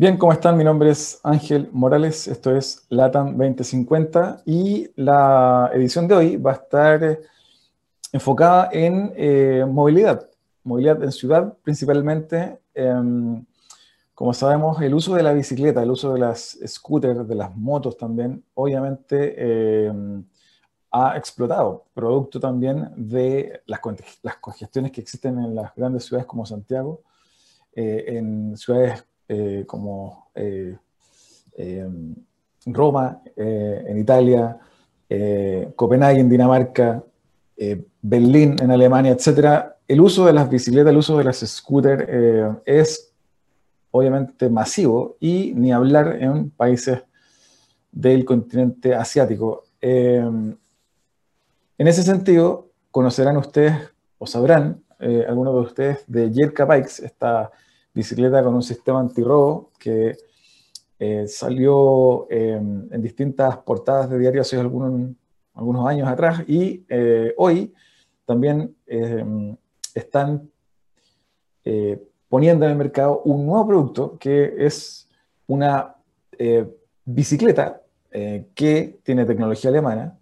Bien, ¿cómo están? Mi nombre es Ángel Morales, esto es LATAM 2050 y la edición de hoy va a estar eh, enfocada en eh, movilidad, movilidad en ciudad principalmente. Em, como sabemos, el uso de la bicicleta, el uso de las scooters, de las motos también, obviamente em, ha explotado, producto también de las, las congestiones que existen en las grandes ciudades como Santiago, eh, en ciudades eh, como eh, em, Roma, eh, en Italia, Copenhague, en Dinamarca, Berlín, en Alemania, etc., el uso de las bicicletas, el uso de las scooters es obviamente masivo y ni hablar en países del continente asiático. Em, en ese sentido, conocerán ustedes o sabrán algunos de ustedes de Yerka Bikes, esta bicicleta con un sistema antirrobo que eh, salió em, en distintas portadas de diario hace algunos, años atrás y eh, hoy también em, están eh, poniendo en el mercado un nuevo producto que es una bicicleta que tiene tecnología alemana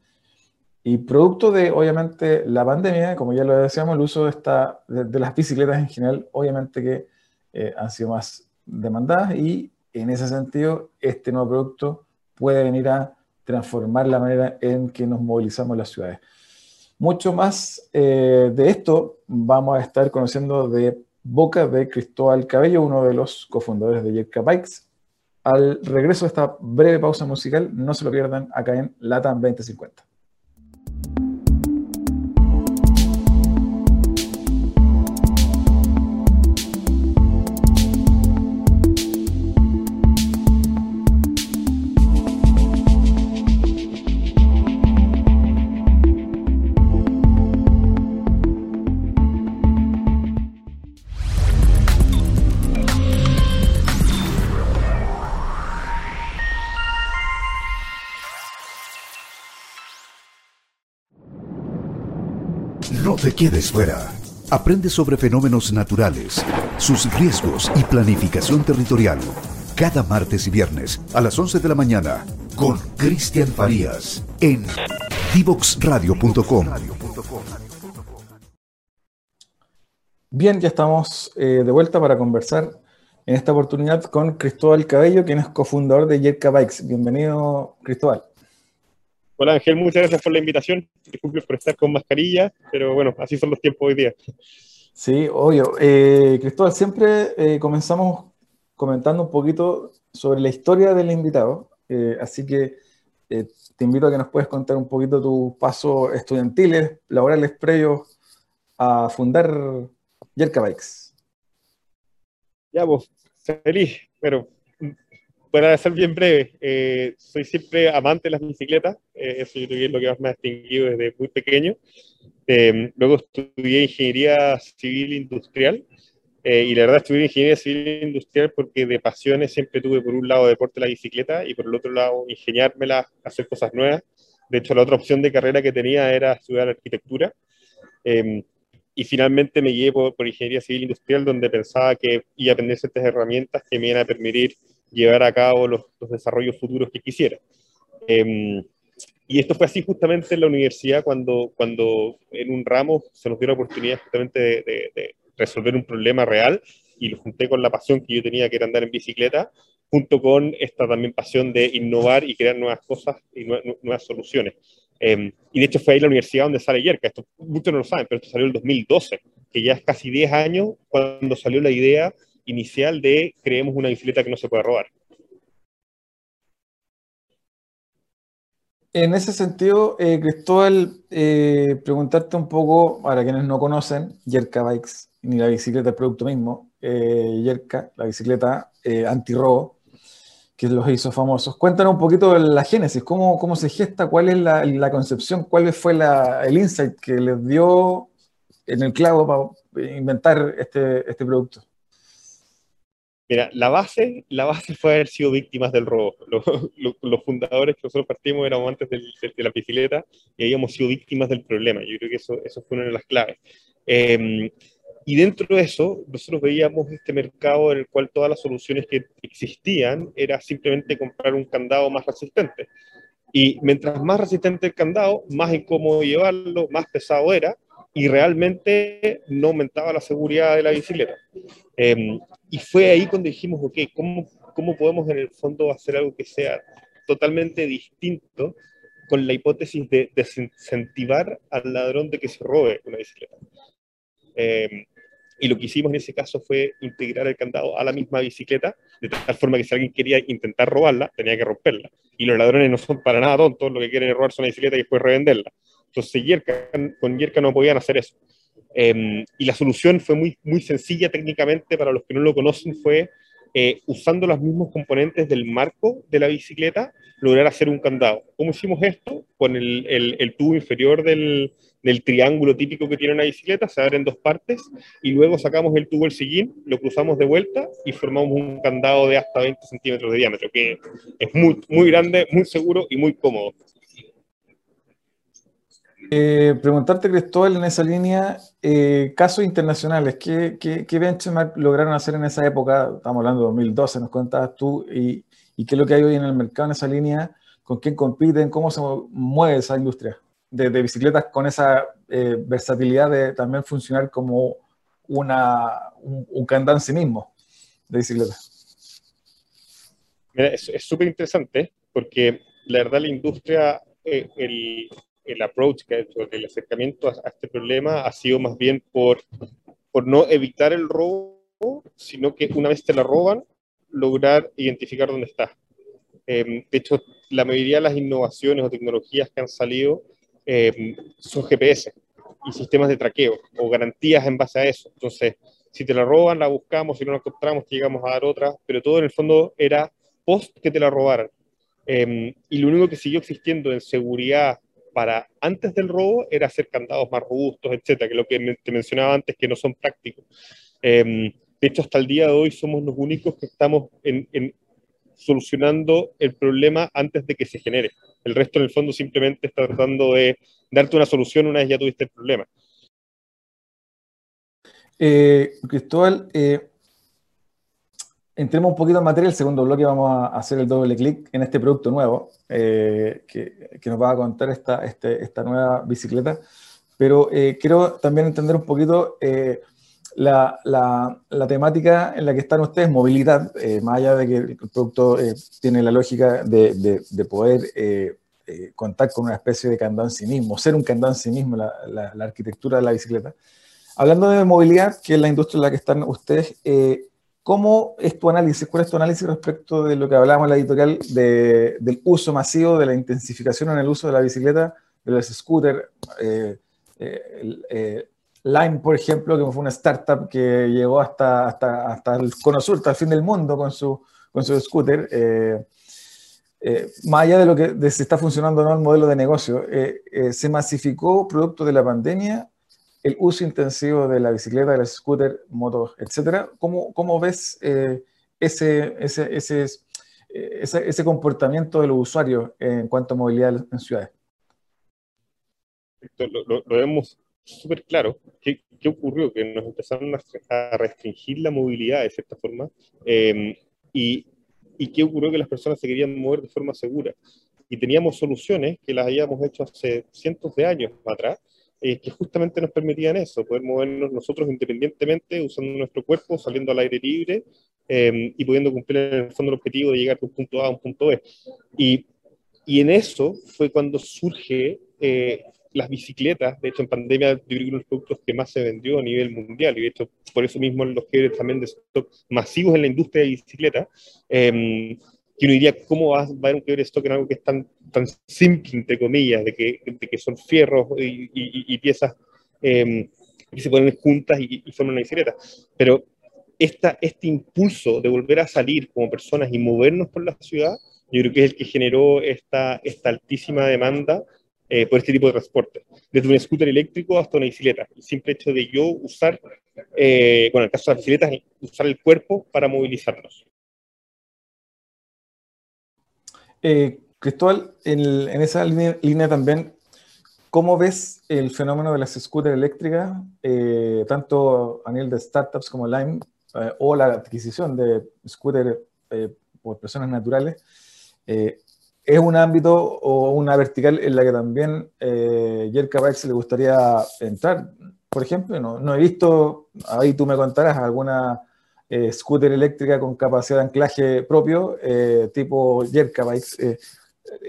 y producto de, obviamente, la pandemia, como ya lo decíamos, el uso de, esta, de las bicicletas en general, obviamente que eh, han sido más demandadas y en ese sentido este nuevo producto puede venir a transformar la manera en que nos movilizamos en las ciudades. Mucho más eh, de esto vamos a estar conociendo de boca de Cristóbal Cabello, uno de los cofundadores de Yerka Bikes. Al regreso de esta breve pausa musical, no se lo pierdan acá en LATAM 2050. Quedes fuera. Aprende sobre fenómenos naturales, sus riesgos y planificación territorial. Cada martes y viernes a las 11 de la mañana con Cristian Farías en divoxradio.com. Bien, ya estamos eh, de vuelta para conversar en esta oportunidad con Cristóbal Cabello, quien es cofundador de Yerka Bikes. Bienvenido, Cristóbal. Hola Ángel, muchas gracias por la invitación. Disculpe por estar con mascarilla, pero bueno, así son los tiempos hoy día. Sí, obvio. Eh, Cristóbal, siempre eh, comenzamos comentando un poquito sobre la historia del invitado, eh, así que te invito a que nos puedas contar un poquito tus pasos estudiantiles, laborales previos a fundar Yerka Bikes. Ya, pues, feliz, pero para ser bien breve, eh, soy siempre amante de las bicicletas, eh, eso yo creo que es lo que más me ha distinguido desde muy pequeño. Eh, luego estudié ingeniería civil industrial, y la verdad estudié ingeniería civil industrial porque de pasiones siempre tuve por un lado deporte la bicicleta y por el otro lado ingeniármela, hacer cosas nuevas. De hecho, la otra opción de carrera que tenía era estudiar arquitectura. y finalmente me guié por, por ingeniería civil industrial, donde pensaba que iba a aprender ciertas herramientas que me iban a permitir llevar a cabo los, desarrollos futuros que quisiera. Em, y esto fue así justamente en la universidad cuando, cuando en un ramo se nos dio la oportunidad justamente de, resolver un problema real y lo junté con la pasión que yo tenía que era andar en bicicleta, junto con esta también pasión de innovar y crear nuevas cosas y nuevas soluciones. Em, y de hecho fue ahí la universidad donde sale Yerka, esto muchos no lo saben, pero esto salió en el 2012, que ya es casi 10 años cuando salió la idea inicial de creemos una bicicleta que no se puede robar. En ese sentido, eh, Cristóbal, eh, preguntarte un poco, para quienes no conocen, Yerka Bikes, ni la bicicleta, el producto mismo, eh, Yerka, la bicicleta eh, antirrobo, que los hizo famosos. Cuéntanos un poquito la génesis, cómo, cómo se gesta, cuál es la, concepción, cuál fue el insight que les dio en el clavo para inventar este, este producto. Mira, la base, la base fue haber sido víctimas del robo. Los, fundadores que nosotros partimos éramos antes de, la bicicleta y habíamos sido víctimas del problema. Yo creo que eso, eso fue una de las claves. Em, y dentro de eso, nosotros veíamos este mercado en el cual todas las soluciones que existían era simplemente comprar un candado más resistente. Y mientras más resistente el candado, más incómodo llevarlo, más pesado era, y realmente no aumentaba la seguridad de la bicicleta. Em, y fue ahí cuando dijimos, ok, ¿cómo, ¿cómo podemos en el fondo hacer algo que sea totalmente distinto con la hipótesis de desincentivar al ladrón de que se robe una bicicleta? Eh, y lo que hicimos en ese caso fue integrar el candado a la misma bicicleta, de tal forma que si alguien quería intentar robarla, tenía que romperla. Y los ladrones no son para nada tontos, lo que quieren es robarse una bicicleta y después revenderla. Entonces con Yerka no podían hacer eso. Em, y la solución fue muy, muy sencilla técnicamente, para los que no lo conocen, fue eh, usando los mismos componentes del marco de la bicicleta, lograr hacer un candado. ¿Cómo hicimos esto? Con el, el tubo inferior del, del triángulo típico que tiene una bicicleta, se abre en dos partes y luego sacamos el tubo el sillín, lo cruzamos de vuelta y formamos un candado de hasta 20 centímetros de diámetro, que es muy, muy grande, muy seguro y muy cómodo. Eh, preguntarte, Cristóbal, en esa línea, eh, casos internacionales, ¿qué, qué, qué benchmark lograron hacer en esa época? Estamos hablando de 2012, nos contabas tú, y, y qué es lo que hay hoy en el mercado en esa línea, con quién compiten, cómo se mueve esa industria de, bicicletas con esa eh, versatilidad de también funcionar como una, un, un en sí mismo de bicicleta. Mira, es súper interesante porque la verdad la industria, eh, el, el, approach que ha hecho, el acercamiento a, este problema ha sido más bien por, por no evitar el robo, sino que una vez te la roban, lograr identificar dónde está. Eh, de hecho, la mayoría de las innovaciones o tecnologías que han salido eh, son GPS y sistemas de traqueo o garantías en base a eso. Entonces, si te la roban, la buscamos, si no la encontramos, llegamos a dar otra, pero todo en el fondo era post que te la robaran. Em, y lo único que siguió existiendo en seguridad para antes del robo era hacer candados más robustos, etcétera, que lo que te mencionaba antes, que no son prácticos. Em, de hecho, hasta el día de hoy somos los únicos que estamos solucionando el problema antes de que se genere. El resto, en el fondo, simplemente está tratando de darte una solución una vez ya tuviste el problema. Eh, Cristóbal, eh, entremos un poquito en materia. El segundo bloque vamos a hacer el doble clic en este producto nuevo eh, que, que, nos va a contar esta, este, esta nueva bicicleta. Pero eh, quiero también entender un poquito la, la, temática en la que están ustedes, movilidad, eh, más allá de que el producto eh, tiene la lógica de, de, poder eh, contar con una especie de candado sí mismo, ser un candado sí mismo, la, la, arquitectura de la bicicleta. Hablando de movilidad, que es la industria en la que están ustedes, ¿cómo es tu análisis? ¿Cuál es tu análisis respecto de lo que hablábamos en la editorial de, del uso masivo, de la intensificación en el uso de la bicicleta, de los scooters? Lime, por ejemplo, que fue una startup que llegó hasta, hasta, hasta el cono sur, hasta el fin del mundo con su, con su scooter. Eh, eh, más allá de lo que de si está funcionando o no el modelo de negocio, eh, se masificó producto de la pandemia el uso intensivo de la bicicleta, del scooter, motos, etcétera. ¿Cómo, cómo ves ese, ese, ese, ese, ese comportamiento de los usuarios en cuanto a movilidad en ciudades? Lo, lo, lo vemos súper claro qué, qué, ocurrió, que nos empezaron a, restringir la movilidad de cierta forma eh, y, y qué ocurrió que las personas se querían mover de forma segura. Y teníamos soluciones que las habíamos hecho hace cientos de años atrás, eh, que justamente nos permitían eso, poder movernos nosotros independientemente, usando nuestro cuerpo, saliendo al aire libre eh, y pudiendo cumplir en el fondo el objetivo de llegar de un punto A a un punto B. Y, y en eso fue cuando surge eh, las bicicletas, de hecho en pandemia yo creo que uno de los productos que más se vendió a nivel mundial, y de hecho por eso mismo los que también de stock masivos en la industria de bicicleta, eh, que uno diría, ¿cómo va, a haber un quiebre de stock en algo que es tan, tan simple, entre comillas, de que, de que son fierros y, y, piezas eh, que se ponen juntas y, y, forman una bicicleta? Pero esta, este impulso de volver a salir como personas y movernos por la ciudad, yo creo que es el que generó esta, esta altísima demanda eh, por este tipo de transporte, desde un scooter eléctrico hasta una bicicleta. El simple hecho de yo usar, eh, bueno, en el caso de las bicicletas, usar el cuerpo para movilizarnos. Eh, Cristóbal, en, en esa línea, línea, también, ¿cómo ves el fenómeno de las scooters eléctricas, eh, tanto a nivel de startups como Lime, eh, o la adquisición de scooters por personas naturales? ¿Es un ámbito o una vertical en la que también eh, Yerka Bikes le gustaría entrar? Por ejemplo, no, no he visto, ahí tú me contarás, alguna scooter eléctrica con capacidad de anclaje propio, tipo Yerka Bikes.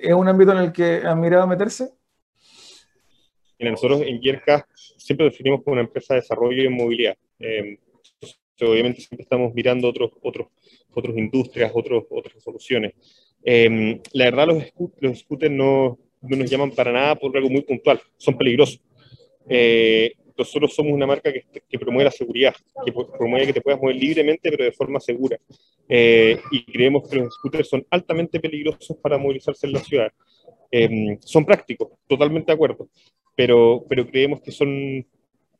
¿Es un ámbito en el que han mirado meterse? nosotros en Yerka siempre definimos como una empresa de desarrollo y movilidad. Eh, obviamente siempre estamos mirando otros, otros, otras industrias, otros, otras soluciones. Eh, la verdad, los, los scooters no, no, nos llaman para nada por algo muy puntual, son peligrosos. Eh, nosotros somos una marca que, promueve la seguridad, que promueve que te puedas mover libremente, pero de forma segura. y creemos que los scooters son altamente peligrosos para movilizarse en la ciudad. son prácticos, totalmente de acuerdo, pero, pero creemos que son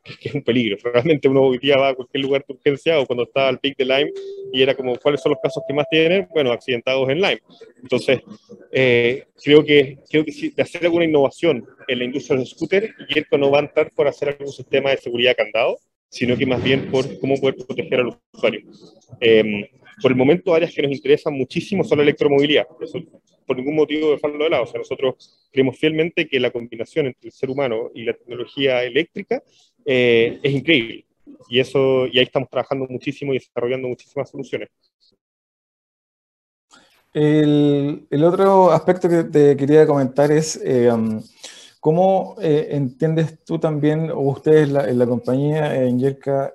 que es un peligro. Realmente uno hoy día va a cualquier lugar de urgencia o cuando está al pic de Lyme y era como, ¿cuáles son los casos que más tienen? Bueno, accidentados en Lyme. Entonces, eh, creo que, creo que si de hacer alguna innovación en la industria de los scooters, Yerko no va a entrar por hacer algún sistema de seguridad candado, sino que más bien por cómo poder proteger al usuario. Eh, por el momento, áreas que nos interesan muchísimo son la electromovilidad. Eso, por ningún motivo dejarlo de lado. O sea, nosotros creemos fielmente que la combinación entre el ser humano y la tecnología eléctrica eh, es increíble. Y, eso, y ahí estamos trabajando muchísimo y desarrollando muchísimas soluciones. El, el otro aspecto que te quería comentar es eh, um, cómo eh, entiendes tú también, o ustedes en la compañía, en Yerka,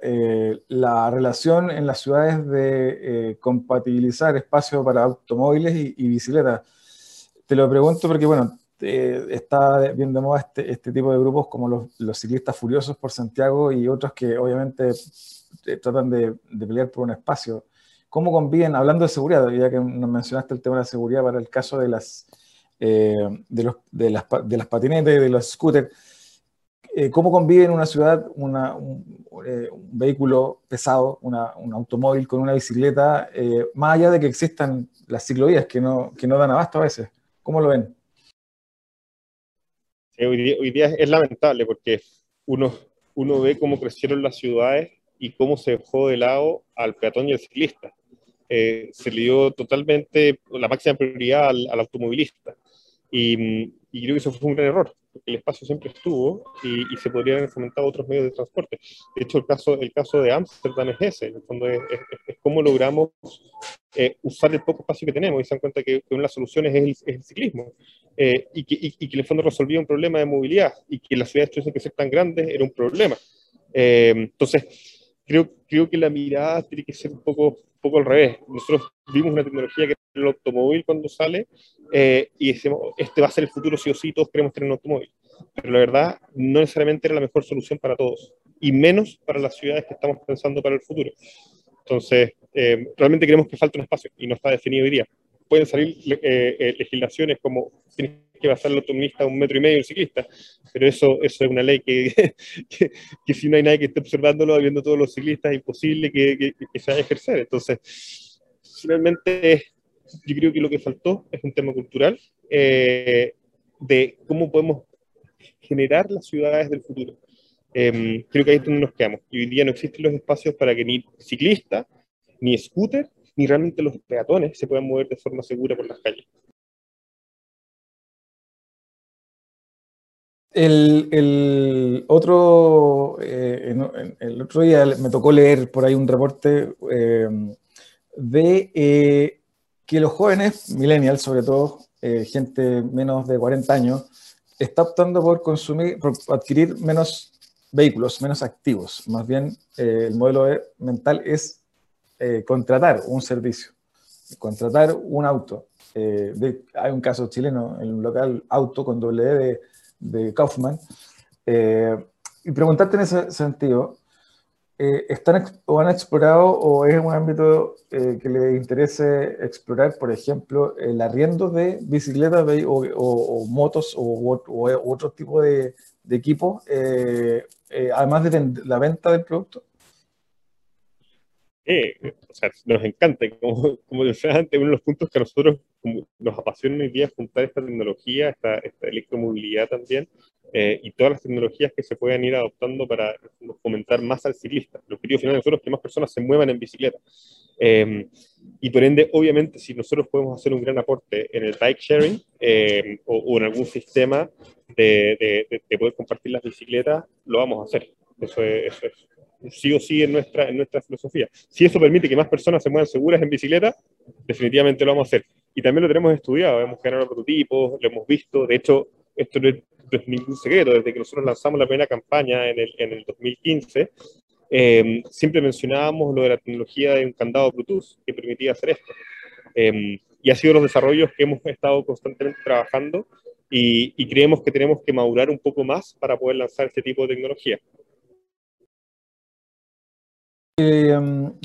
la relación en las ciudades de compatibilizar espacio para automóviles y, y bicicletas. Te lo pregunto porque, bueno, eh, está bien de moda este, este, tipo de grupos como los, ciclistas furiosos por Santiago y otros que obviamente eh, tratan de, pelear por un espacio. ¿Cómo conviven, hablando de seguridad, ya que nos mencionaste el tema de la seguridad para el caso de las, eh, de, los, de, las, de las de los scooters, ¿cómo convive en una ciudad una, un, vehículo pesado, un automóvil con una bicicleta, más allá de que existan las ciclovías que no, que no dan abasto a veces? ¿Cómo lo ven? Hoy, día, es lamentable porque uno, uno ve cómo crecieron las ciudades y cómo se dejó de lado al peatón y al ciclista. Eh, se le dio totalmente la máxima prioridad al, al automovilista. Y, y, creo que eso fue un gran error, el espacio siempre estuvo y, y, se podrían haber fomentado otros medios de transporte. De hecho, el caso, el caso de Ámsterdam es ese, en el fondo es, es, es cómo logramos eh, usar el poco espacio que tenemos y se dan cuenta que, una de las soluciones es el, es el ciclismo. Eh, y, que, y, que, en el fondo resolvía un problema de movilidad y que las ciudades tuviesen que ser tan grandes era un problema. Eh, entonces, creo, creo que la mirada tiene que ser un poco, un poco al revés. Nosotros vimos una tecnología que el automóvil cuando sale eh, y decimos, este va a ser el futuro sí o sí, todos queremos tener un automóvil. Pero la verdad, no necesariamente era la mejor solución para todos, y menos para las ciudades que estamos pensando para el futuro. Entonces, realmente creemos que falta un espacio y no está definido hoy día pueden salir eh, eh, legislaciones como tiene que pasar el automovilista un metro y medio el ciclista, pero eso, eso es una ley que, que, si no hay nadie que esté observándolo, viendo todos los ciclistas, es imposible que, que se vaya a ejercer. Entonces, finalmente, yo creo que lo que faltó es un tema cultural eh, de cómo podemos generar las ciudades del futuro. Em, creo que ahí es donde nos quedamos. Y hoy día no existen los espacios para que ni ciclista, ni scooter, ni realmente los peatones se puedan mover de forma segura por las calles. El, otro, eh, el otro día me tocó leer por ahí un reporte eh, de eh, que los jóvenes, millennials sobre todo, gente menos de 40 años, está optando por consumir, por adquirir menos vehículos, menos activos. Más bien, el modelo mental es eh, contratar un servicio, contratar un auto. Eh, hay un caso chileno, en un local auto con doble e de, de Kaufman. Eh, y preguntarte en ese sentido, ¿están o han explorado o es un ámbito que les interese explorar, por ejemplo, el arriendo de bicicletas o, motos o, otro tipo de, de equipo, además de la venta del producto? Eh, o sea, nos encanta, como, como decía antes, uno de los puntos que a nosotros nos apasiona hoy día es juntar esta tecnología, esta, esta electromovilidad también, eh, y todas las tecnologías que se puedan ir adoptando para fomentar más al ciclista. El objetivo final de nosotros es que más personas se muevan en bicicleta. Eh, y por ende, obviamente, si nosotros podemos hacer un gran aporte en el bike sharing eh, o, en algún sistema de, de, poder compartir las bicicletas, lo vamos a hacer. Eso es, eso es sí o sí en nuestra, en nuestra filosofía. Si eso permite que más personas se muevan seguras en bicicleta, definitivamente lo vamos a hacer. Y también lo tenemos estudiado, hemos generado prototipos, lo hemos visto. De hecho, esto no es, ningún secreto. Desde que nosotros lanzamos la primera campaña en el, en el 2015, eh, siempre mencionábamos lo de la tecnología de un candado Bluetooth que permitía hacer esto. Eh, y ha sido los desarrollos que hemos estado constantemente trabajando y, y, creemos que tenemos que madurar un poco más para poder lanzar este tipo de tecnología. Eh,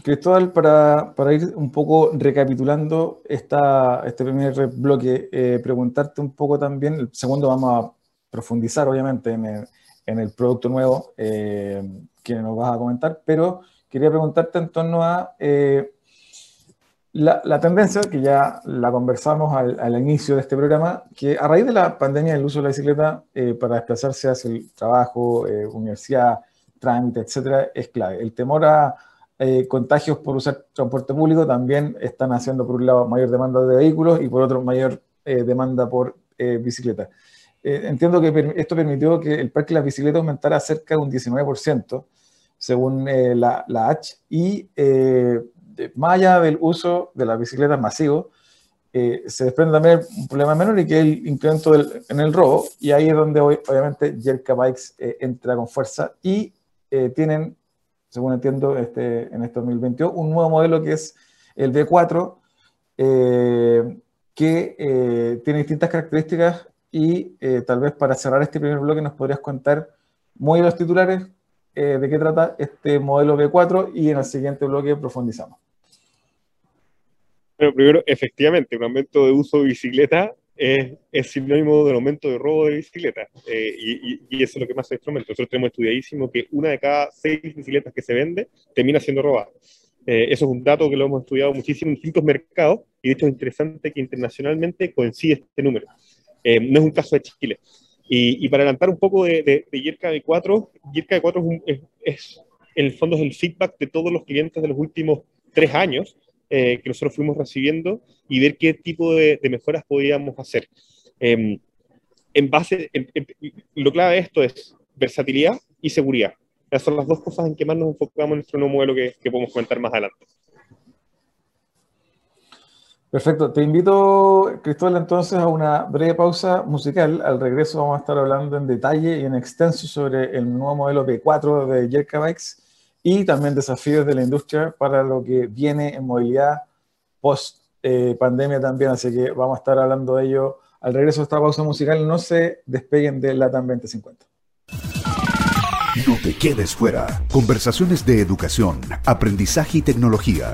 Cristóbal, para, para, ir un poco recapitulando esta, este primer bloque, eh, preguntarte un poco también, el segundo vamos a profundizar obviamente en el, en el producto nuevo eh, que nos vas a comentar, pero quería preguntarte en torno a eh, la, tendencia, que ya la conversamos al, al, inicio de este programa, que a raíz de la pandemia el uso de la bicicleta para desplazarse hacia el trabajo, universidad, trámite, etcétera, es clave. El temor a eh, contagios por usar transporte público también están haciendo, por un lado, mayor demanda de vehículos y por otro, mayor eh, demanda por eh, bicicletas. Entiendo que esto permitió que el parque de las bicicletas aumentara cerca de un 19%, según la, la, H, y más allá del uso de las bicicletas masivo, se desprende también un problema menor y que es el incremento del, en el robo, y ahí es donde hoy, obviamente Jerka Bikes entra con fuerza y eh, tienen, según entiendo, este, en este 2022, un nuevo modelo que es el B4, eh, que eh, tiene distintas características y tal vez para cerrar este primer bloque nos podrías contar muy los titulares de qué trata este modelo B4 y en el siguiente bloque profundizamos. Bueno, primero, efectivamente, un aumento de uso de bicicleta es, sinónimo del aumento de robo de bicicletas. Eh, y, eso es lo que más se instrumento. Nosotros tenemos estudiadísimo que una de cada seis bicicletas que se vende termina siendo robada. Eh, eso es un dato que lo hemos estudiado muchísimo en distintos mercados y de hecho es interesante que internacionalmente coincide este número. Eh, no es un caso de Chile. Y, para adelantar un poco de, de, de Yerka B4, Yerka B4 es, es, en el fondo es el feedback de todos los clientes de los últimos tres años eh, que nosotros fuimos recibiendo y ver qué tipo de, mejoras podíamos hacer. Em, en base, lo clave de esto es versatilidad y seguridad. Esas son las dos cosas en que más nos enfocamos en nuestro nuevo modelo que, que podemos comentar más adelante. Perfecto. Te invito, Cristóbal, entonces a una breve pausa musical. Al regreso vamos a estar hablando en detalle y en extenso sobre el nuevo modelo P4 de Jerka Bikes y también desafíos de la industria para lo que viene en movilidad post eh, pandemia también, así que vamos a estar hablando de ello al regreso de esta pausa musical. No se despeguen de la TAM 2050. No te quedes fuera. Conversaciones de educación, aprendizaje y tecnología.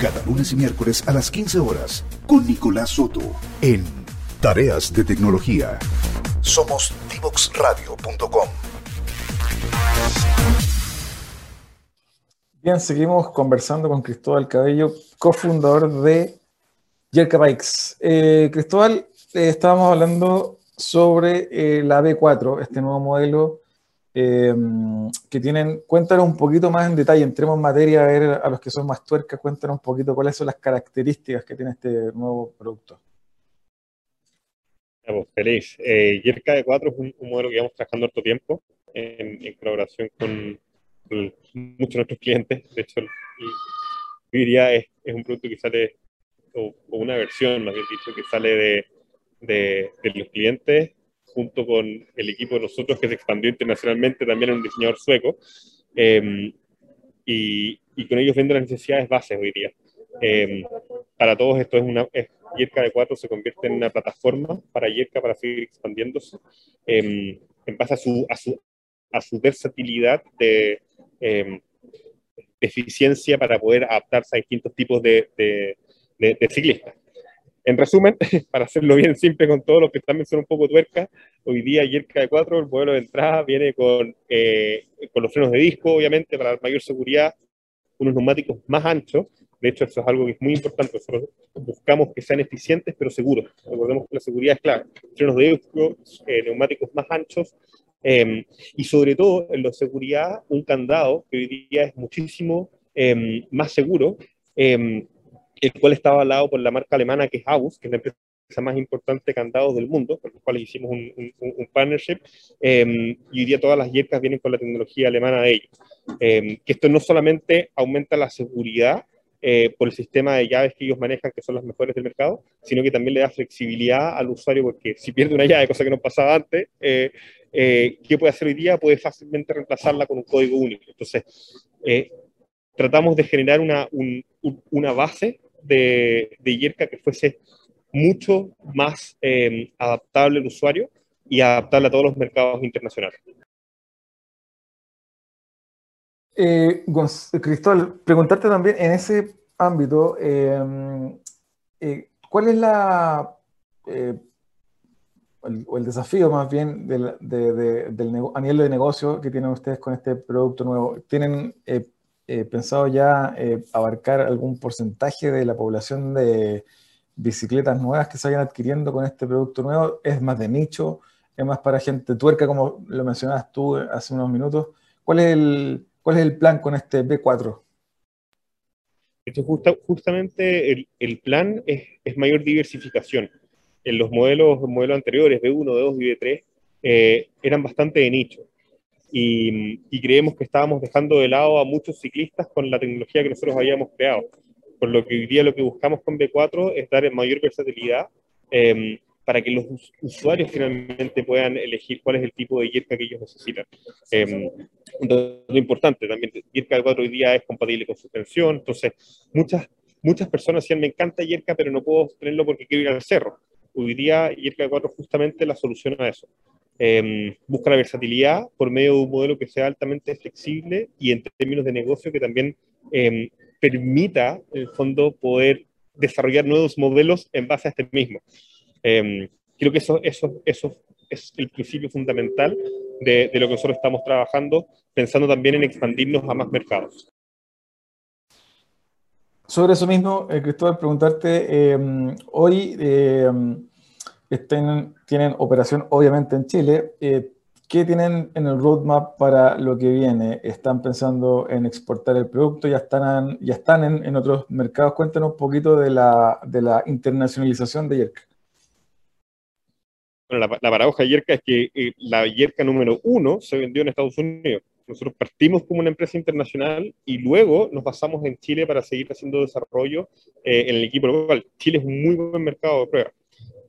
Cada lunes y miércoles a las 15 horas con Nicolás Soto en Tareas de Tecnología. Somos divoxradio.com. Bien, seguimos conversando con Cristóbal Cabello, cofundador de Yerka Bikes. Eh, Cristóbal, eh, estábamos hablando sobre eh, la B4, este nuevo modelo Em, que tienen, cuéntanos un poquito más en detalle, entremos en materia a ver a los que son más tuercas, cuéntanos un poquito cuáles son las características que tiene este nuevo producto. Estamos feliz. Eh, Yerka E4 es un, modelo que llevamos trabajando harto tiempo en, colaboración con, muchos de nuestros clientes. De hecho, yo diría es, es un producto que sale, o, una versión, más bien dicho, que sale de, de, de los clientes junto con el equipo de nosotros que se expandió internacionalmente, también en un diseñador sueco, em, y, y, con ellos viendo las necesidades bases hoy día. Em, para todos esto es una, es, Yerka de 4 se convierte en una plataforma para Yerka para seguir expandiéndose em, en base a su, a su, a su versatilidad de, em, eficiencia para poder adaptarse a distintos tipos de, de, de, ciclistas. En resumen, para hacerlo bien simple con todos los que también son un poco tuercas, hoy día Yerka de 4, el modelo de entrada viene con, eh, con los frenos de disco, obviamente, para mayor seguridad, unos neumáticos más anchos. De hecho, eso es algo que es muy importante. Nosotros buscamos que sean eficientes pero seguros. Recordemos que la seguridad es clave. Frenos de disco, eh, neumáticos más anchos, em, y sobre todo en la seguridad, un candado que hoy día es muchísimo em, más seguro, em, el cual está avalado por la marca alemana que es AUS, que es la empresa más importante de candados del mundo, con los cuales hicimos un, un, partnership, y hoy día todas las yercas vienen con la tecnología alemana de ellos. que esto no solamente aumenta la seguridad, eh, por el sistema de llaves que ellos manejan, que son las mejores del mercado, sino que también le da flexibilidad al usuario, porque si pierde una llave, cosa que no pasaba antes, eh, eh, ¿qué puede hacer hoy día? Puede fácilmente reemplazarla con un código único. Entonces, tratamos de generar una, una base de, de Yerka que fuese mucho más adaptable al usuario y adaptable a todos los mercados internacionales. Eh, Cristóbal, preguntarte también en ese ámbito, em, eh, ¿cuál es la, eh, el, el desafío más bien del, a nivel de negocio que tienen ustedes con este producto nuevo? ¿Tienen pensado ya abarcar algún porcentaje de la población de bicicletas nuevas que se vayan adquiriendo con este producto nuevo? ¿Es más de nicho? ¿Es más para gente tuerca, como lo mencionabas tú hace unos minutos? ¿Cuál es el ¿Cuál es el plan con este B4? justamente el, plan es, mayor diversificación. En los modelos, modelos anteriores, B1, B2 y B3, eh, eran bastante de nicho. Y, creemos que estábamos dejando de lado a muchos ciclistas con la tecnología que nosotros habíamos creado. Por lo que hoy día lo que buscamos con B4 es dar mayor versatilidad em, para que los usuarios finalmente puedan elegir cuál es el tipo de yerca que ellos necesitan. Eh, un importante también, Yerka 4 hoy día es compatible con suspensión, entonces muchas, muchas personas decían, me encanta Yerka, pero no puedo tenerlo porque quiero ir al cerro. Hoy día Yerka 4 justamente la solución a eso. Em, busca la versatilidad por medio de un modelo que sea altamente flexible y en términos de negocio que también em, permita, en el fondo, poder desarrollar nuevos modelos en base a este mismo. Em, creo que eso, eso, eso es el principio fundamental de, lo que nosotros estamos trabajando, pensando también en expandirnos a más mercados. Sobre eso mismo, eh, Cristóbal, preguntarte, hoy em, tienen operación obviamente en Chile, eh, ¿qué tienen en el roadmap para lo que viene? ¿Están pensando en exportar el producto? ¿Ya están, ya están en, otros mercados? Cuéntanos un poquito de la, de la internacionalización de Yerka la, paradoja de Yerka es que eh, la Yerka número uno se vendió en Estados Unidos. Nosotros partimos como una empresa internacional y luego nos basamos en Chile para seguir haciendo desarrollo eh, en el equipo local. Chile es un muy buen mercado de prueba.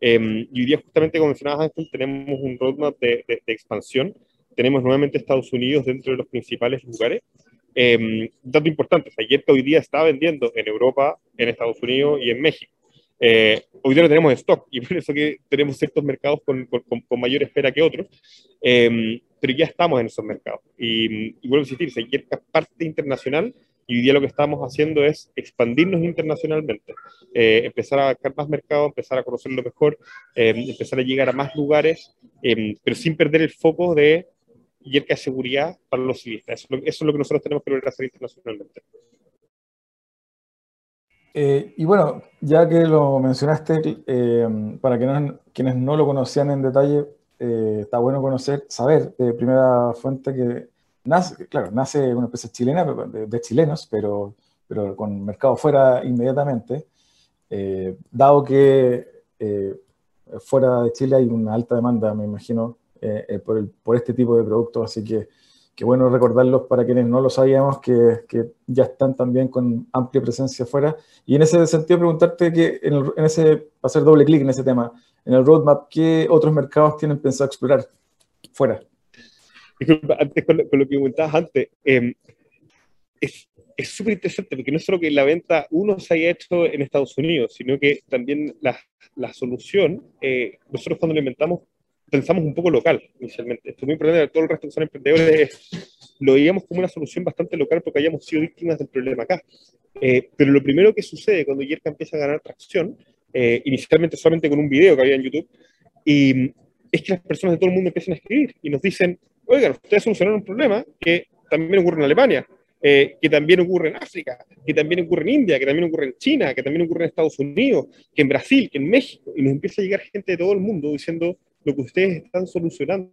Eh, y hoy día, justamente como mencionabas antes, tenemos un roadmap de, de, expansión. Tenemos nuevamente Estados Unidos dentro de los principales lugares. Eh, dato importante, Yerka hoy día está vendiendo en Europa, en Estados Unidos y en México. Eh, hoy día no tenemos stock y por eso que tenemos ciertos mercados con, con, mayor espera que otros, eh, pero ya estamos en esos mercados. Y, vuelvo a insistir, si hay parte internacional y hoy día lo que estamos haciendo es expandirnos internacionalmente, eh, empezar a abarcar más mercados, empezar a conocerlo mejor, empezar a llegar a más lugares, pero sin perder el foco de Yerka seguridad para los civilistas. Eso, eso, es lo que nosotros tenemos que lograr hacer internacionalmente. Eh, y bueno, ya que lo mencionaste, eh, para quienes no lo conocían en detalle, eh, está bueno conocer, saber de primera fuente que nace, claro, nace una empresa chilena, de, chilenos, pero, pero con mercado fuera inmediatamente, dado que fuera de Chile hay una alta demanda, me imagino, por, por este tipo de productos, así que qué bueno recordarlos para quienes no lo sabíamos, que, que, ya están también con amplia presencia afuera. Y en ese sentido, preguntarte que en, ese, hacer doble clic en ese tema, en el roadmap, ¿qué otros mercados tienen pensado explorar fuera? Disculpa, antes con lo, que comentabas antes, em, es, súper interesante porque no solo que la venta uno se haya hecho en Estados Unidos, sino que también la, la solución, eh, nosotros cuando lo inventamos pensamos un poco local inicialmente. Esto es muy importante, todo el resto que son emprendedores lo veíamos como una solución bastante local porque hayamos sido víctimas del problema acá. Eh, pero lo primero que sucede cuando Yerka empieza a ganar tracción, eh, inicialmente solamente con un video que había en YouTube, y es que las personas de todo el mundo empiezan a escribir y nos dicen, oigan, ustedes solucionaron un problema que también ocurre en Alemania, eh, que también ocurre en África, que también ocurre en India, que también ocurre en China, que también ocurre en Estados Unidos, que en Brasil, que en México, y nos empieza a llegar gente de todo el mundo diciendo lo que ustedes están solucionando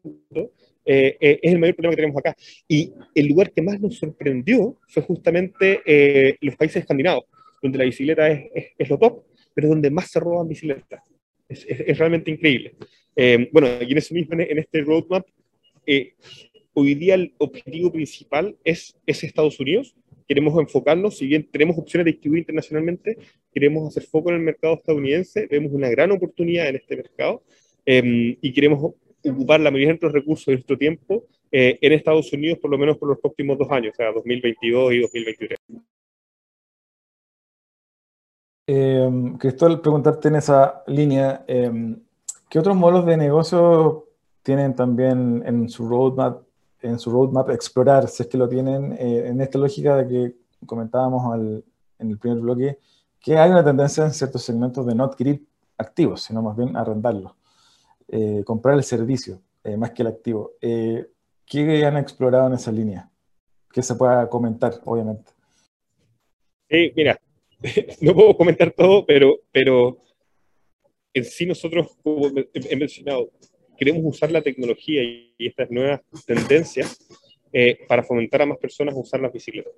eh, eh, es el mayor problema que tenemos acá. Y el lugar que más nos sorprendió fue justamente los países escandinavos, donde la bicicleta es, es, lo top, pero donde más se roban bicicletas. Es, es realmente increíble. bueno, y en eso mismo, en este roadmap, hoy día el objetivo principal es, es Estados Unidos. Queremos enfocarnos, si bien tenemos opciones de distribuir internacionalmente, queremos hacer foco en el mercado estadounidense, vemos una gran oportunidad en este mercado em, y queremos ocupar la mayoría de nuestros recursos y nuestro tiempo eh, en Estados Unidos, por lo menos por los próximos dos años, o sea, 2022 y 2023. Eh, Cristóbal, preguntarte en esa línea, em, ¿qué otros modelos de negocio tienen también en su roadmap en su roadmap explorar, si es que lo tienen, eh, en esta lógica de que comentábamos en el primer bloque, que hay una tendencia en ciertos segmentos de no adquirir activos, sino más bien arrendarlos, eh, comprar el servicio eh, más que el activo. ¿Qué han explorado en esa línea? Que se pueda comentar, obviamente. Sí, mira, no puedo comentar todo, pero, pero en sí nosotros, como mencionado, queremos usar la tecnología y estas nuevas tendencias eh, para fomentar a más personas a usar las bicicletas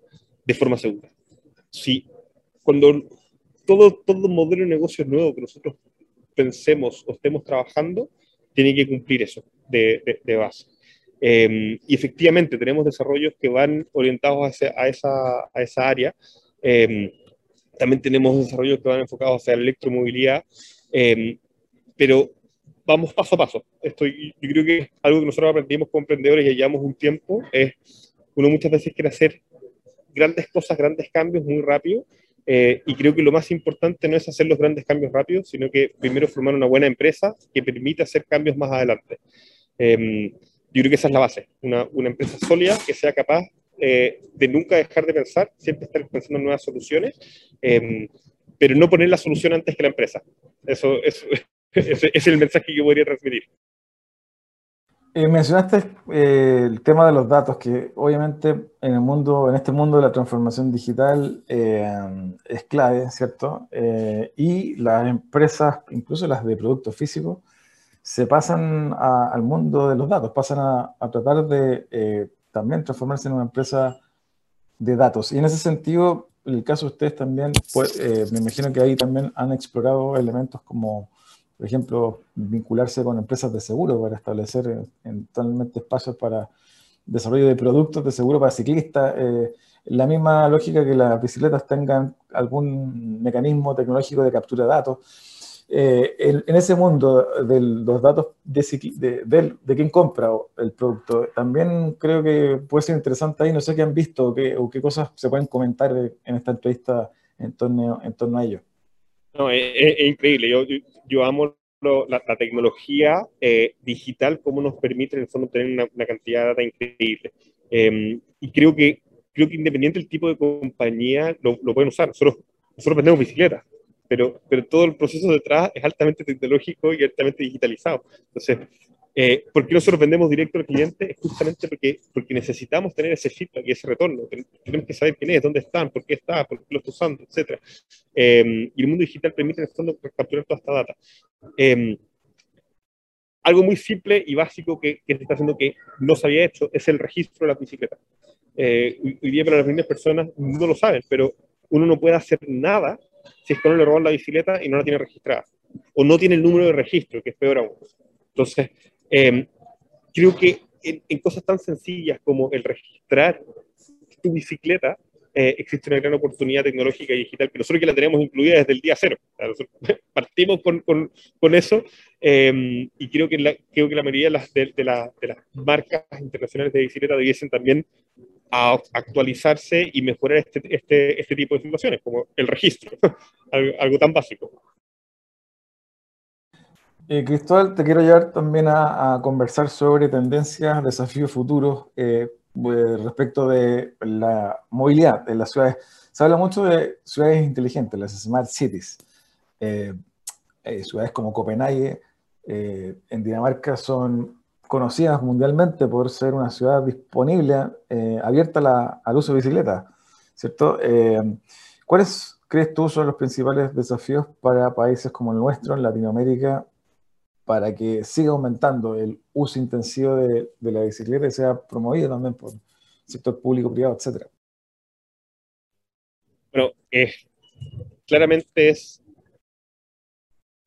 de forma segura. Si cuando todo, todo modelo de negocio nuevo que nosotros pensemos o estemos trabajando, tiene que cumplir eso de, de, base. Em, y efectivamente tenemos desarrollos que van orientados hacia, a, esa, a esa área. Em, también tenemos desarrollos que van enfocados hacia la electromovilidad, em, pero vamos paso a paso. Esto, yo creo que algo que nosotros aprendimos como emprendedores y llevamos un tiempo es, uno muchas veces quiere hacer grandes cosas, grandes cambios muy rápido, eh, y creo que lo más importante no es hacer los grandes cambios rápidos, sino que primero formar una buena empresa que permita hacer cambios más adelante. Em, yo creo que esa es la base, una, una empresa sólida que sea capaz eh, de nunca dejar de pensar, siempre estar pensando en nuevas soluciones, em, pero no poner la solución antes que la empresa. Eso, eso, ese, es el mensaje que yo podría transmitir. Eh, mencionaste eh, el tema de los datos, que obviamente en el mundo, en este mundo de la transformación digital eh, es clave, ¿cierto? y las empresas, incluso las de productos físicos, se pasan al mundo de los datos, pasan a, tratar de también transformarse en una empresa de datos. Y en ese sentido, el caso de ustedes también, pues, me imagino que ahí también han explorado elementos como por ejemplo, vincularse con empresas de seguro para establecer eventualmente espacios para desarrollo de productos de seguro para ciclistas. Eh, la misma lógica que las bicicletas tengan algún mecanismo tecnológico de captura de datos. Eh, en, ese mundo de los datos de, de, de, quien compra el producto, también creo que puede ser interesante ahí, no sé qué han visto o qué, o qué cosas se pueden comentar en esta entrevista en torno, en torno a ello. No, es, increíble. Yo, yo, amo la, tecnología eh, digital, cómo nos permite en el fondo tener una, cantidad de data increíble. Em, y creo que, creo que independiente del tipo de compañía, lo, lo pueden usar. Nosotros, nosotros vendemos bicicletas, pero, pero todo el proceso detrás es altamente tecnológico y altamente digitalizado. Entonces, eh, ¿Por qué nosotros vendemos directo al cliente? Es justamente porque, porque necesitamos tener ese feedback y ese retorno. Tenemos que saber quién es, dónde están, por qué está, por qué lo está usando, etc. Eh, y el mundo digital permite en el fondo capturar toda esta data. Eh, algo muy simple y básico que, que, se está haciendo que no se había hecho es el registro de la bicicleta. Eh, hoy día para las primeras personas no lo saben, pero uno no puede hacer nada si es que no le roban la bicicleta y no la tiene registrada. O no tiene el número de registro, que es peor aún. Entonces, Em, creo que en, cosas tan sencillas como el registrar tu bicicleta, eh, existe una gran oportunidad tecnológica y digital que nosotros la tenemos incluida desde el día cero. partimos con, con, con eso em, y creo que, la, creo que la mayoría de las, de, las marcas internacionales de bicicleta debiesen también a actualizarse y mejorar este, este, este tipo de situaciones, como el registro, algo, tan básico. Eh, Cristóbal, te quiero llevar también a, conversar sobre tendencias, desafíos futuros eh, respecto de la movilidad en las ciudades. Se habla mucho de ciudades inteligentes, las smart cities. Eh, ciudades como Copenhague, en Dinamarca, son conocidas mundialmente por ser una ciudad disponible, eh, abierta al uso de bicicleta, ¿cierto? Eh, ¿Cuáles crees tú son los principales desafíos para países como el nuestro, en Latinoamérica, para que siga aumentando el uso intensivo de, la bicicleta y sea promovido también por el sector público, privado, etcétera? Bueno, claramente es,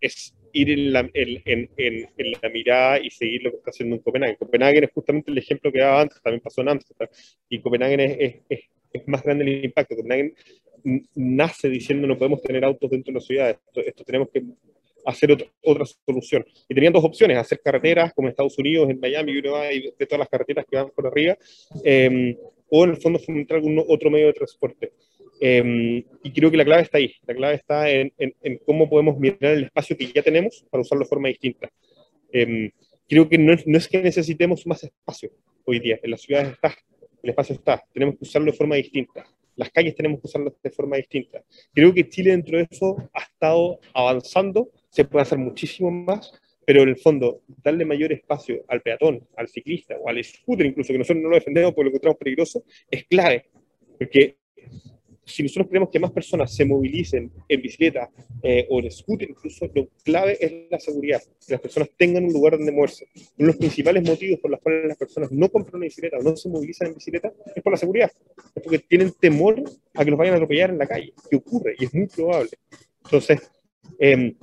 es ir en la, mirada y seguir lo que está haciendo en Copenhague. Copenhague es justamente el ejemplo que daba antes, también pasó en Amsterdam, y Copenhague es, más grande el impacto. Copenhague nace diciendo no podemos tener autos dentro de la ciudad, esto, tenemos que hacer otra, otra, solución. Y tenían dos opciones, hacer carreteras como en Estados Unidos, en Miami, y de todas las carreteras que van por arriba, eh, o en el fondo fomentar algún otro medio de transporte. Em, y creo que la clave está ahí. La clave está en, en, cómo podemos mirar el espacio que ya tenemos para usarlo de forma distinta. Eh, creo que no, no, es que necesitemos más espacio hoy día. En las ciudades está, el espacio está. Tenemos que usarlo de forma distinta. Las calles tenemos que usarlo de forma distinta. Creo que Chile dentro de eso ha estado avanzando. Se puede hacer muchísimo más, pero en el fondo, darle mayor espacio al peatón, al ciclista o al scooter, incluso que nosotros no lo defendemos porque lo encontramos peligroso, es clave. Porque si nosotros queremos que más personas se movilicen en bicicleta eh, o en scooter, incluso lo clave es la seguridad, que las personas tengan un lugar donde moverse. Uno de los principales motivos por los cuales las personas no compran una bicicleta o no se movilizan en bicicleta es por la seguridad, es porque tienen temor a que los vayan a atropellar en la calle, que ocurre y es muy probable. Entonces, eh,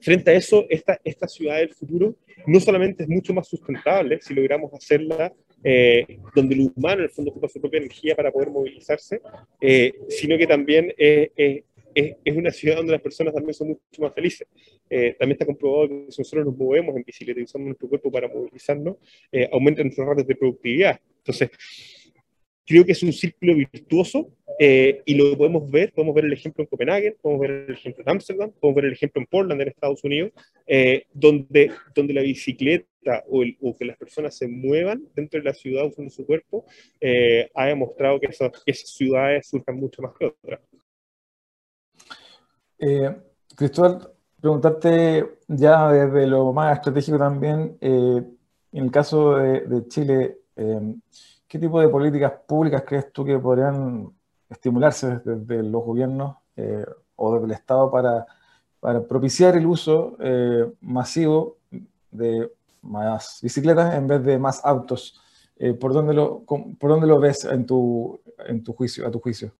frente a eso, esta, esta ciudad del futuro no solamente es mucho más sustentable si logramos hacerla eh, donde el humano en el fondo ocupa su propia energía para poder movilizarse, eh, sino que también es, es, una ciudad donde las personas también son mucho más felices. Eh, también está comprobado que si nosotros nos movemos en bicicleta y usamos nuestro cuerpo para movilizarnos, aumentan nuestros ratos de productividad. Entonces, creo que es un círculo virtuoso eh, y lo podemos ver, podemos ver el ejemplo en Copenhague, podemos ver el ejemplo en Ámsterdam, podemos ver el ejemplo en Portland, en Estados Unidos, eh, donde, donde la bicicleta o, que las personas se muevan dentro de la ciudad usando su cuerpo, eh, ha demostrado que esas, ciudades surjan mucho más que otras. Cristóbal, preguntarte ya desde lo más estratégico también, en el caso de, de Chile, ¿qué tipo de políticas públicas crees tú que podrían estimularse desde, los gobiernos eh, o desde el Estado para, propiciar el uso eh, masivo de más bicicletas en vez de más autos. Eh, ¿por, dónde lo, ¿Por dónde lo ves en tu, juicio, a tu juicio?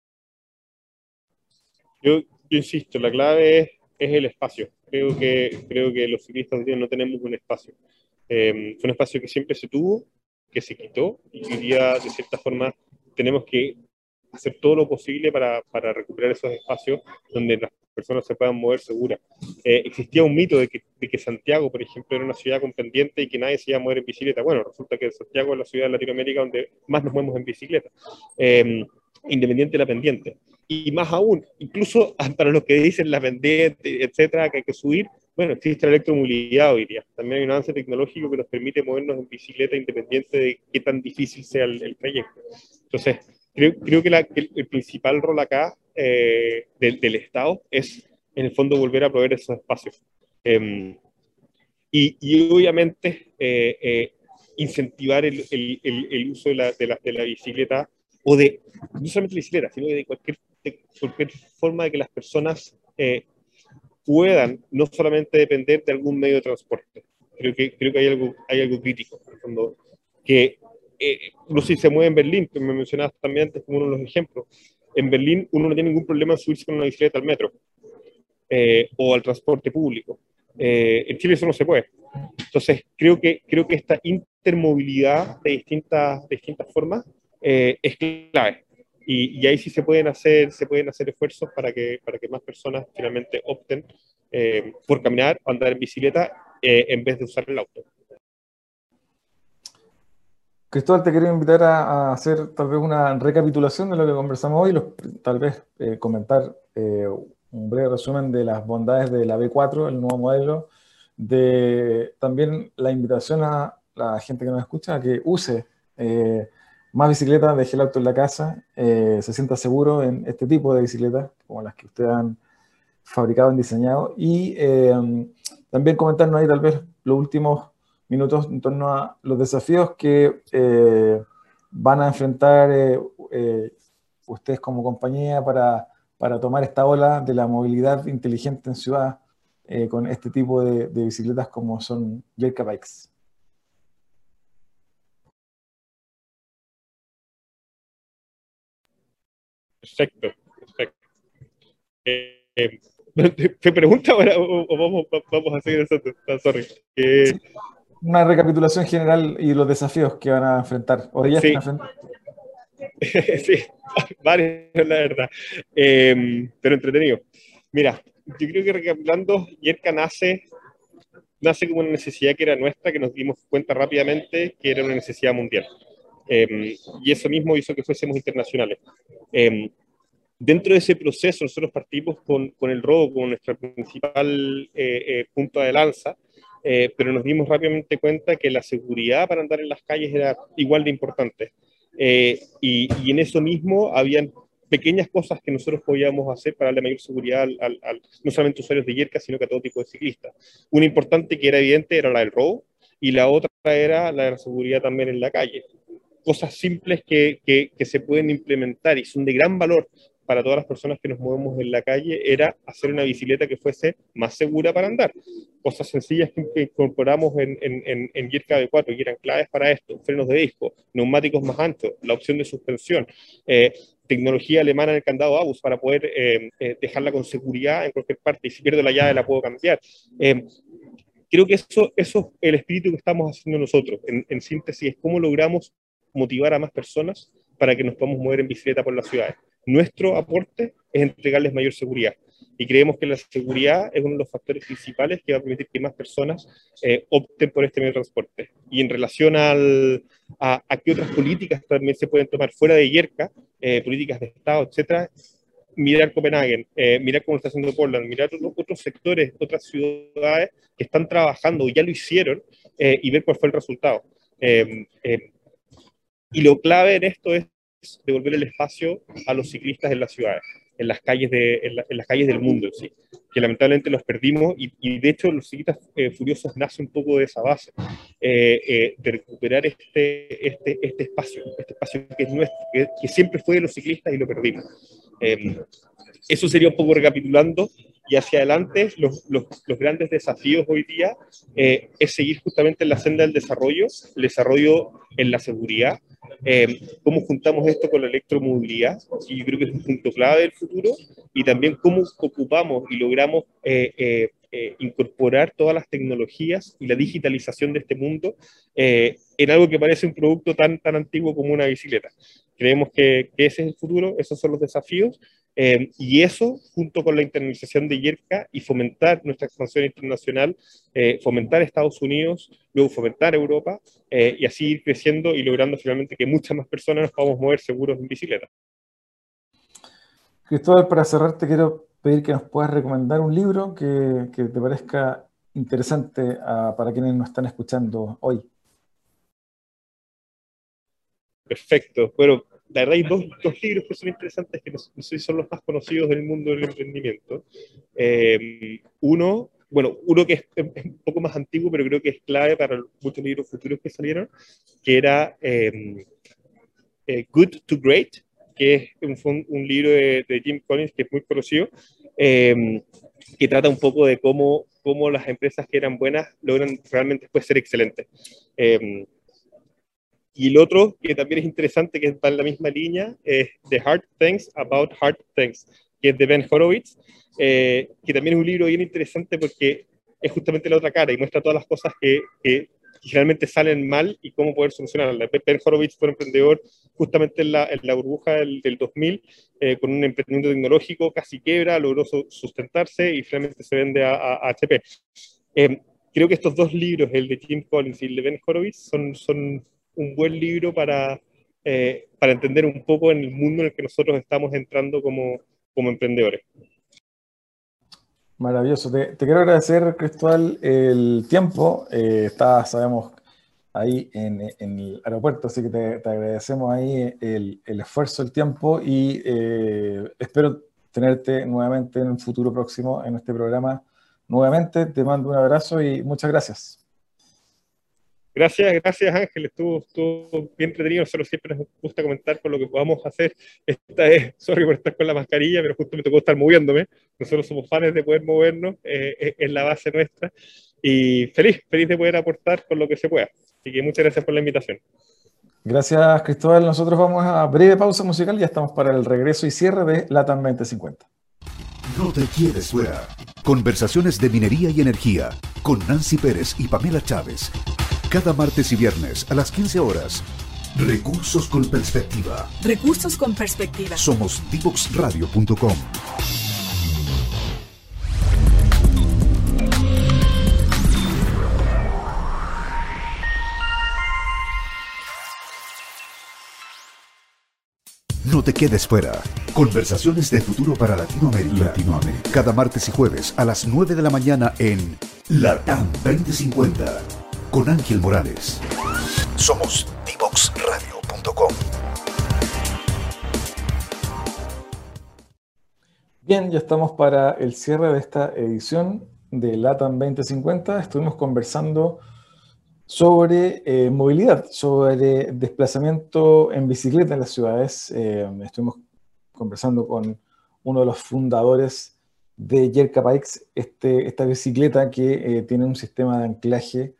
Yo, insisto, la clave es, es, el espacio. Creo que, creo que los ciclistas no tenemos un espacio. fue un espacio que siempre se tuvo, que se quitó y hoy día, de cierta forma, tenemos que hacer todo lo posible para, para recuperar esos espacios donde las personas se puedan mover seguras. Eh, existía un mito de que, de que, Santiago, por ejemplo, era una ciudad con pendiente y que nadie se iba a mover en bicicleta. Bueno, resulta que Santiago es la ciudad de Latinoamérica donde más nos movemos en bicicleta, eh, independiente de la pendiente. Y más aún, incluso para los que dicen la pendiente, etcétera, que hay que subir, bueno, existe la electromovilidad hoy día. También hay un avance tecnológico que nos permite movernos en bicicleta independiente de qué tan difícil sea el, el trayecto. Entonces, creo, creo que, la, el, principal rol acá eh, del, del, Estado es, en el fondo, volver a proveer esos espacios. Eh, y, y, obviamente, eh, eh, incentivar el, el, el, uso de la, de, la, de la, bicicleta, o de, no solamente la bicicleta, sino de cualquier, de cualquier forma de que las personas eh, puedan no solamente depender de algún medio de transporte. Creo que, creo que hay, algo, hay algo crítico, en el fondo, que eh, si se mueve en Berlín, que me mencionabas también antes como uno de los ejemplos. En Berlín uno no tiene ningún problema en subirse con una bicicleta al metro eh, o al transporte público. Eh, en Chile eso no se puede. Entonces, creo que, creo que esta intermovilidad de distintas, de distintas formas eh, es clave. Y, y, ahí sí se pueden hacer, se pueden hacer esfuerzos para que, para que más personas finalmente opten por caminar o andar en bicicleta en vez de usar el auto. Cristóbal, te quería invitar a, hacer tal vez una recapitulación de lo que conversamos hoy, tal vez eh, comentar eh, un breve resumen de las bondades de la B4, el nuevo modelo, de también la invitación a la gente que nos escucha a que use eh, más bicicletas, deje el auto en la casa, se sienta seguro en este tipo de bicicletas, como las que ustedes han fabricado y diseñado, y también comentarnos ahí tal vez los últimos minutos en torno a los desafíos que eh, van a enfrentar eh, eh, ustedes como compañía para, para, tomar esta ola de la movilidad inteligente en ciudad con este tipo de, bicicletas como son Jerka Bikes. Perfecto, perfecto. ¿Te pregunta ahora o, vamos, vamos, a seguir haciendo? Ah, sorry una recapitulación general y los desafíos que van a enfrentar. ¿O ya sí. sí, varios, la verdad. Em, pero entretenido. Mira, yo creo que recapitulando, Yerka nace, nace como una necesidad que era nuestra, que nos dimos cuenta rápidamente que era una necesidad mundial. Em, y eso mismo hizo que fuésemos internacionales. Em, dentro de ese proceso, nosotros partimos con, con el robo como nuestro principal eh, eh, punto de lanza, eh, pero nos dimos rápidamente cuenta que la seguridad para andar en las calles era igual de importante. Eh, y, en eso mismo habían pequeñas cosas que nosotros podíamos hacer para darle mayor seguridad al, no solamente usuarios de Yerka, sino que a todo tipo de ciclistas. Una importante que era evidente era la del robo y la otra era la de la seguridad también en la calle. Cosas simples que, que, que se pueden implementar y son de gran valor para todas las personas que nos movemos en la calle era hacer una bicicleta que fuese más segura para andar. Cosas sencillas que incorporamos en, en, en, B4 y eran claves para esto, frenos de disco, neumáticos más anchos, la opción de suspensión, eh, tecnología alemana en el candado ABUS para poder eh, eh, dejarla con seguridad en cualquier parte y si pierdo la llave la puedo cambiar. creo que eso, eso es el espíritu que estamos haciendo nosotros. En, en síntesis, es cómo logramos motivar a más personas para que nos podamos mover en bicicleta por las ciudades. Nuestro aporte es entregarles mayor seguridad y creemos que la seguridad es uno de los factores principales que va a permitir que más personas eh, opten por este medio de transporte. Y en relación al, a, a, qué otras políticas también se pueden tomar fuera de IERCA, eh, políticas de Estado, etcétera, mirar Copenhague, eh, mirar cómo está haciendo Portland, mirar otros, otros sectores, otras ciudades que están trabajando ya lo hicieron y ver cuál fue el resultado. Y lo clave en esto es devolver el espacio a los ciclistas en las ciudades, en las calles, de, en, las calles del mundo, ¿sí? que lamentablemente los perdimos y, de hecho los ciclistas eh, furiosos nacen un poco de esa base, eh, eh, de recuperar este, este, este espacio, este espacio que es nuestro, que, siempre fue de los ciclistas y lo perdimos. Em, eso sería un poco recapitulando y hacia adelante los, los, los grandes desafíos hoy día es seguir justamente en la senda del desarrollo, el desarrollo en la seguridad, eh, cómo juntamos esto con la electromovilidad, y yo creo que es un punto clave del futuro, y también cómo ocupamos y logramos eh, eh, incorporar todas las tecnologías y la digitalización de este mundo en algo que parece un producto tan, tan antiguo como una bicicleta. Creemos que, que ese es el futuro, esos son los desafíos, eh, y eso, junto con la internalización de IERCA y fomentar nuestra expansión internacional, eh, fomentar Estados Unidos, luego fomentar Europa, eh, y así ir creciendo y logrando finalmente que muchas más personas nos podamos mover seguros en bicicleta. Cristóbal, para cerrar, te quiero pedir que nos puedas recomendar un libro que, que te parezca interesante ah, para quienes nos están escuchando hoy. Perfecto. Bueno, la verdad hay dos, dos, libros que son interesantes que no, sé si son los más conocidos del mundo del emprendimiento. Eh, uno, bueno, uno que es, un poco más antiguo, pero creo que es clave para muchos libros futuros que salieron, que era eh, eh, Good to Great, que es un, un libro de, de, Jim Collins que es muy conocido, que trata un poco de cómo, cómo las empresas que eran buenas logran realmente después ser excelentes. Y el otro, que también es interesante, que está en la misma línea, es The Hard Things About Hard Things, que es de Ben Horowitz, eh, que también es un libro bien interesante porque es justamente la otra cara y muestra todas las cosas que, que generalmente salen mal y cómo poder solucionarlas. Ben Horowitz fue un emprendedor justamente en la, en la burbuja del, 2000, eh, con un emprendimiento tecnológico casi quiebra, logró sustentarse y finalmente se vende a, a, HP. Eh, creo que estos dos libros, el de Jim Collins y el de Ben Horowitz, son, son un buen libro para, eh, para entender un poco en el mundo en el que nosotros estamos entrando como, como emprendedores. Maravilloso. Te, quiero agradecer, Cristóbal, el tiempo. Eh, está, sabemos, ahí en, el aeropuerto, así que te, agradecemos ahí el, esfuerzo, el tiempo y eh, espero tenerte nuevamente en un futuro próximo en este programa. Nuevamente te mando un abrazo y muchas gracias. Gracias, gracias Ángel, estuvo, estuvo bien entretenido, nosotros siempre nos gusta comentar con lo que podamos hacer. Esta es, sorry por estar con la mascarilla, pero justo me tocó estar moviéndome. Nosotros somos fans de poder movernos, eh, es la base nuestra. Y feliz, feliz de poder aportar con lo que se pueda. Así que muchas gracias por la invitación. Gracias, Cristóbal. Nosotros vamos a breve pausa musical y ya estamos para el regreso y cierre de LATAM 2050. No te quedes fuera. Conversaciones de minería y energía con Nancy Pérez y Pamela Chávez cada martes y viernes a las 15 horas. Recursos con perspectiva. Recursos con perspectiva. Somos divoxradio.com. No te quedes fuera. Conversaciones de futuro para Latinoamérica. Latinoamérica. Cada martes y jueves a las 9 de la mañana en Latam 2050 con Ángel Morales. Somos divoxradio.com. Bien, ya estamos para el cierre de esta edición de LATAM 2050. Estuvimos conversando sobre eh, movilidad, sobre desplazamiento en bicicleta en las ciudades. Eh, estuvimos conversando con uno de los fundadores de Yerka Bikes, este, esta bicicleta que eh, tiene un sistema de anclaje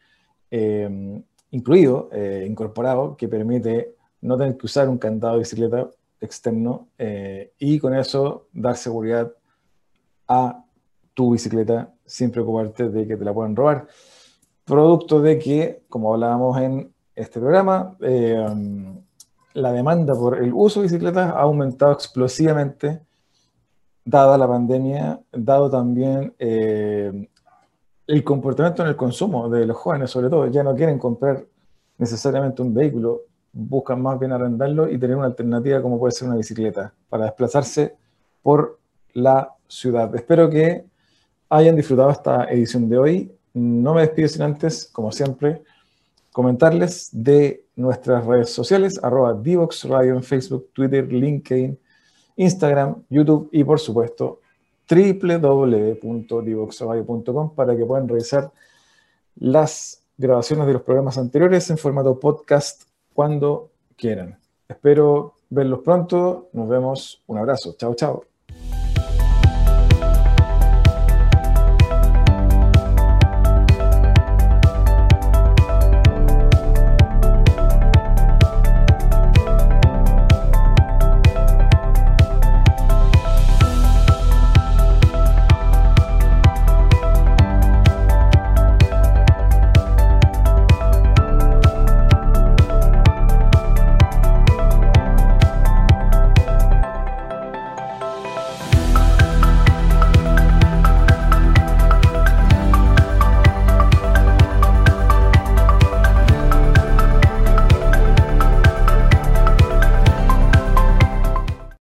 Em, incluido, eh, incorporado, que permite no tener que usar un candado de bicicleta externo eh, y con eso dar seguridad a tu bicicleta sin preocuparte de que te la puedan robar. Producto de que, como hablábamos en este programa, em, la demanda por el uso de bicicletas ha aumentado explosivamente dada la pandemia, dado también eh, el comportamiento en el consumo de los jóvenes, sobre todo, ya no quieren comprar necesariamente un vehículo, buscan más bien arrendarlo y tener una alternativa como puede ser una bicicleta para desplazarse por la ciudad. Espero que hayan disfrutado esta edición de hoy. No me despido sin antes, como siempre, comentarles de nuestras redes sociales, arroba Divox Radio en Facebook, Twitter, LinkedIn, Instagram, YouTube y por supuesto www.divoxradio.com para que puedan revisar las grabaciones de los programas anteriores en formato podcast cuando quieran. Espero verlos pronto. Nos vemos. Un abrazo. Chao, chao.